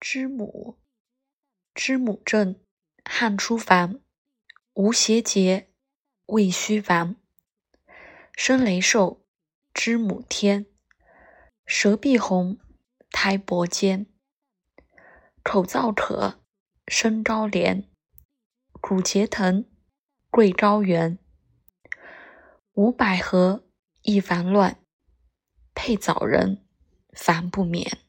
知母，知母症，汗出烦，无邪结，胃虚烦，生雷兽，知母天，舌必红，苔薄坚，口燥渴，身高连，骨节疼，贵高原，无百合，易烦乱，配枣仁，烦不眠。